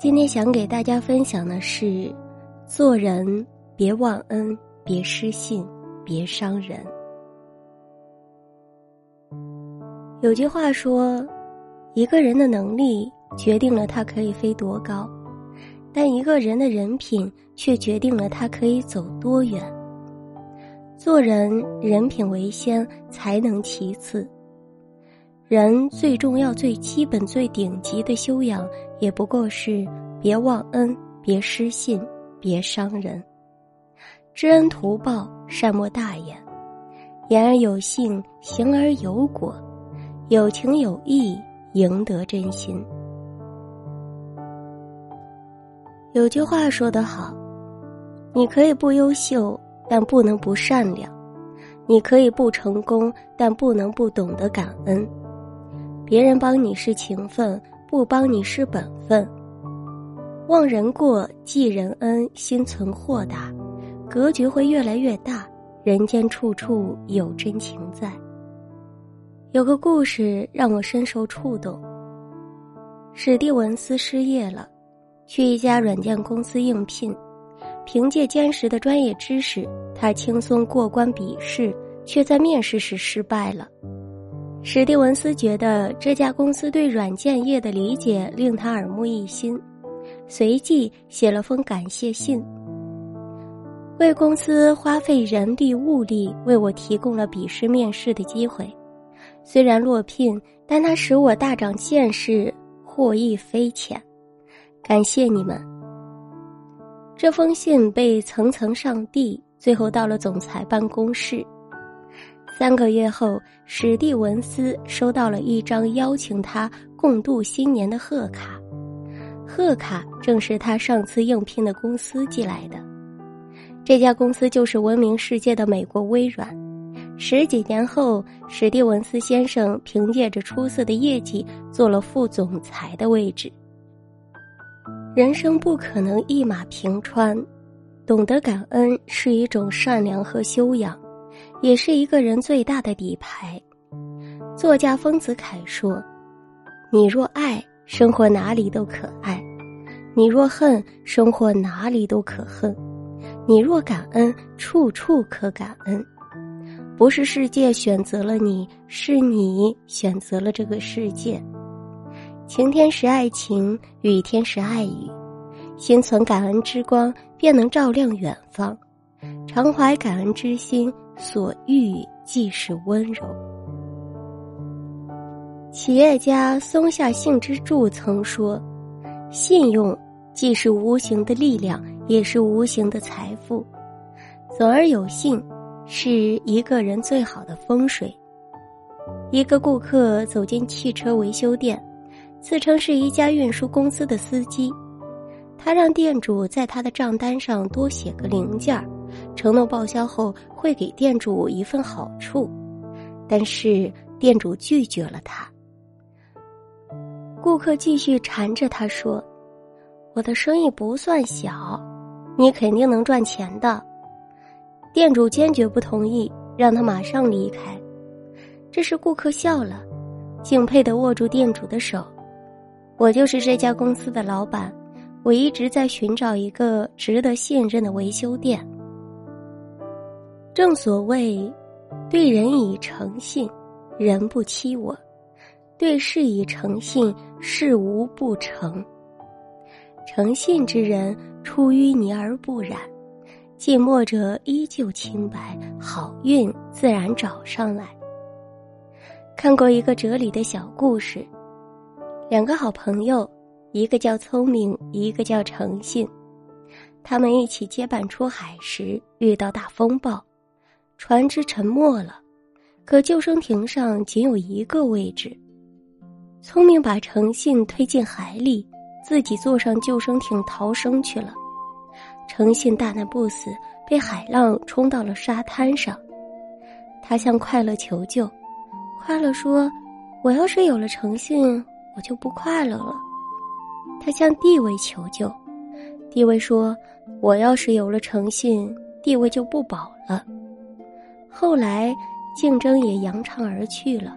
今天想给大家分享的是：做人别忘恩，别失信，别伤人。有句话说，一个人的能力决定了他可以飞多高，但一个人的人品却决定了他可以走多远。做人，人品为先，才能其次。人最重要、最基本、最顶级的修养，也不过是别忘恩、别失信、别伤人。知恩图报，善莫大焉；言而有信，行而有果，有情有义，赢得真心。有句话说得好：“你可以不优秀，但不能不善良；你可以不成功，但不能不懂得感恩。”别人帮你是情分，不帮你是本分。忘人过，记人恩，心存豁达，格局会越来越大。人间处处有真情在。有个故事让我深受触动。史蒂文斯失业了，去一家软件公司应聘，凭借坚实的专业知识，他轻松过关笔试，却在面试时失败了。史蒂文斯觉得这家公司对软件业的理解令他耳目一新，随即写了封感谢信。为公司花费人力物力为我提供了笔试面试的机会，虽然落聘，但它使我大长见识，获益匪浅。感谢你们。这封信被层层上递，最后到了总裁办公室。三个月后，史蒂文斯收到了一张邀请他共度新年的贺卡，贺卡正是他上次应聘的公司寄来的。这家公司就是闻名世界的美国微软。十几年后，史蒂文斯先生凭借着出色的业绩，做了副总裁的位置。人生不可能一马平川，懂得感恩是一种善良和修养。也是一个人最大的底牌。作家丰子恺说：“你若爱，生活哪里都可爱；你若恨，生活哪里都可恨；你若感恩，处处可感恩。不是世界选择了你，是你选择了这个世界。晴天时爱晴，雨天时爱雨。心存感恩之光，便能照亮远方。常怀感恩之心。”所欲即是温柔。企业家松下幸之助曾说：“信用既是无形的力量，也是无形的财富。走而有信，是一个人最好的风水。”一个顾客走进汽车维修店，自称是一家运输公司的司机，他让店主在他的账单上多写个零件儿。承诺报销后会给店主一份好处，但是店主拒绝了他。顾客继续缠着他说：“我的生意不算小，你肯定能赚钱的。”店主坚决不同意，让他马上离开。这时顾客笑了，敬佩的握住店主的手：“我就是这家公司的老板，我一直在寻找一个值得信任的维修店。”正所谓，对人以诚信，人不欺我；对事以诚信，事无不成。诚信之人，出淤泥而不染，近墨者依旧清白，好运自然找上来。看过一个哲理的小故事，两个好朋友，一个叫聪明，一个叫诚信，他们一起结伴出海时遇到大风暴。船只沉没了，可救生艇上仅有一个位置。聪明把诚信推进海里，自己坐上救生艇逃生去了。诚信大难不死，被海浪冲到了沙滩上。他向快乐求救，快乐说：“我要是有了诚信，我就不快乐了。”他向地位求救，地位说：“我要是有了诚信，地位就不保了。”后来，竞争也扬长而去了。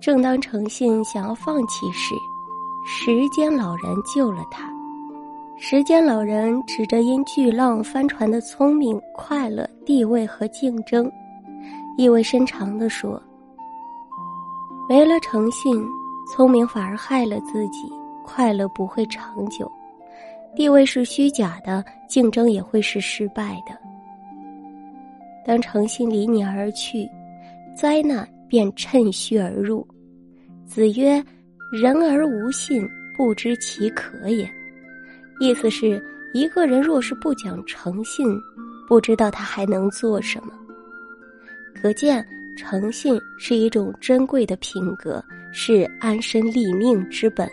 正当诚信想要放弃时，时间老人救了他。时间老人指着因巨浪翻船的聪明、快乐、地位和竞争，意味深长地说：“没了诚信，聪明反而害了自己，快乐不会长久，地位是虚假的，竞争也会是失败的。当诚信离你而去，灾难便趁虚而入。”子曰：“人而无信，不知其可也。”意思是，一个人若是不讲诚信，不知道他还能做什么。可见，诚信是一种珍贵的品格，是安身立命之本。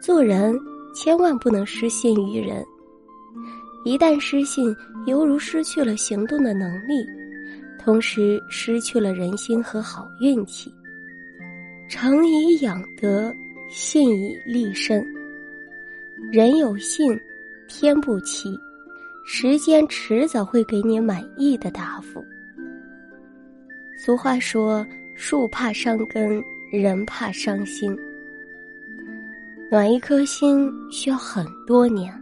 做人千万不能失信于人，一旦失信，犹如失去了行动的能力，同时失去了人心和好运气。诚以养德，信以立身。人有信，天不欺，时间迟早会给你满意的答复。俗话说：“树怕伤根，人怕伤心。”暖一颗心需要很多年，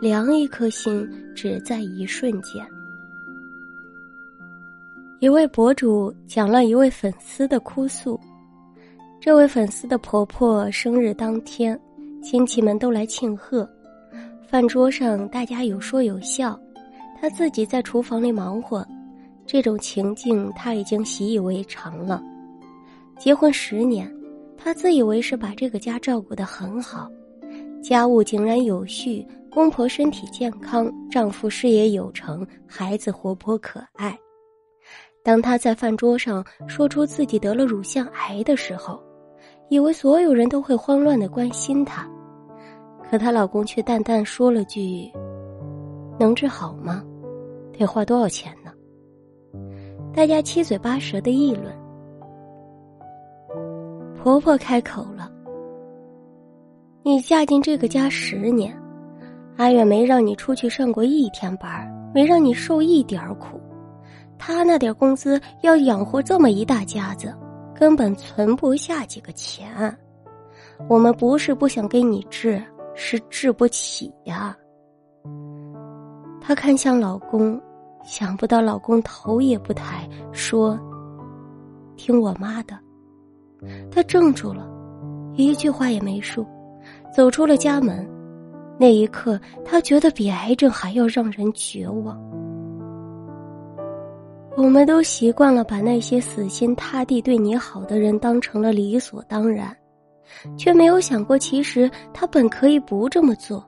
凉一颗心只在一瞬间。一位博主讲了一位粉丝的哭诉。这位粉丝的婆婆生日当天，亲戚们都来庆贺，饭桌上大家有说有笑，她自己在厨房里忙活，这种情境她已经习以为常了。结婚十年，她自以为是把这个家照顾得很好，家务井然有序，公婆身体健康，丈夫事业有成，孩子活泼可爱。当她在饭桌上说出自己得了乳腺癌的时候，以为所有人都会慌乱的关心她，可她老公却淡淡说了句：“能治好吗？得花多少钱呢？”大家七嘴八舌的议论。婆婆开口了：“你嫁进这个家十年，阿远没让你出去上过一天班，没让你受一点苦，他那点工资要养活这么一大家子。”根本存不下几个钱，我们不是不想给你治，是治不起呀。她看向老公，想不到老公头也不抬，说：“听我妈的。”她怔住了，一句话也没说，走出了家门。那一刻，他觉得比癌症还要让人绝望。我们都习惯了把那些死心塌地对你好的人当成了理所当然，却没有想过，其实他本可以不这么做。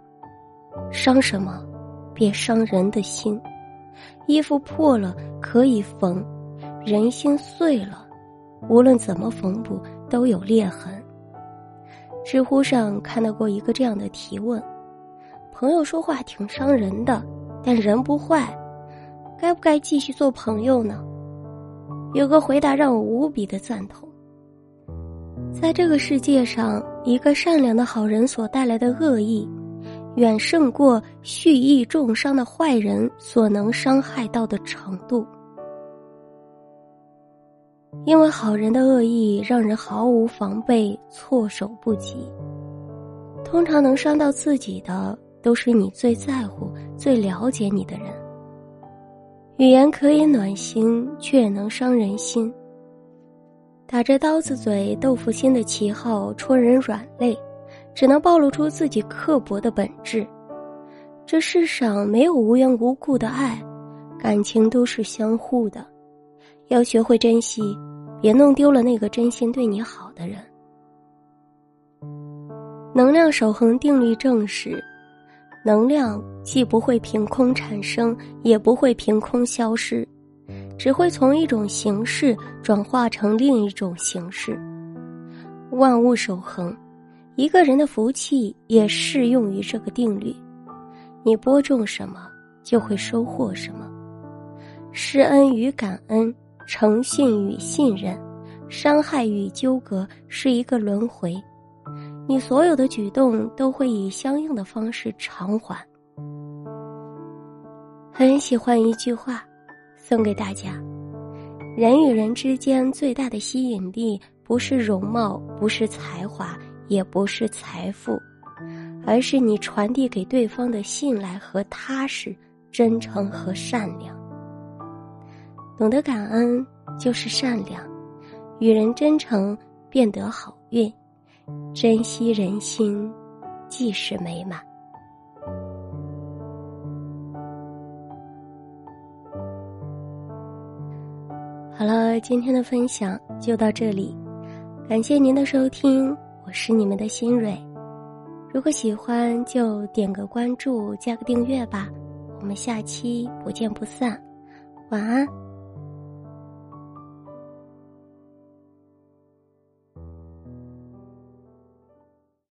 伤什么？别伤人的心。衣服破了可以缝，人心碎了，无论怎么缝补都有裂痕。知乎上看到过一个这样的提问：朋友说话挺伤人的，但人不坏。该不该继续做朋友呢？有个回答让我无比的赞同。在这个世界上，一个善良的好人所带来的恶意，远胜过蓄意重伤的坏人所能伤害到的程度。因为好人的恶意让人毫无防备，措手不及。通常能伤到自己的，都是你最在乎、最了解你的人。语言可以暖心，却也能伤人心。打着刀子嘴豆腐心的旗号戳人软肋，只能暴露出自己刻薄的本质。这世上没有无缘无故的爱，感情都是相互的，要学会珍惜，别弄丢了那个真心对你好的人。能量守恒定律证实。能量既不会凭空产生，也不会凭空消失，只会从一种形式转化成另一种形式。万物守恒，一个人的福气也适用于这个定律：你播种什么，就会收获什么。施恩与感恩，诚信与信任，伤害与纠葛是一个轮回。你所有的举动都会以相应的方式偿还。很喜欢一句话，送给大家：人与人之间最大的吸引力，不是容貌，不是才华。也不是财富，而是你传递给对方的信赖和踏实、真诚和善良。懂得感恩就是善良，与人真诚便得好运，珍惜人心即是美满。好了，今天的分享就到这里，感谢您的收听。我是你们的新蕊，如果喜欢就点个关注，加个订阅吧。我们下期不见不散，晚安。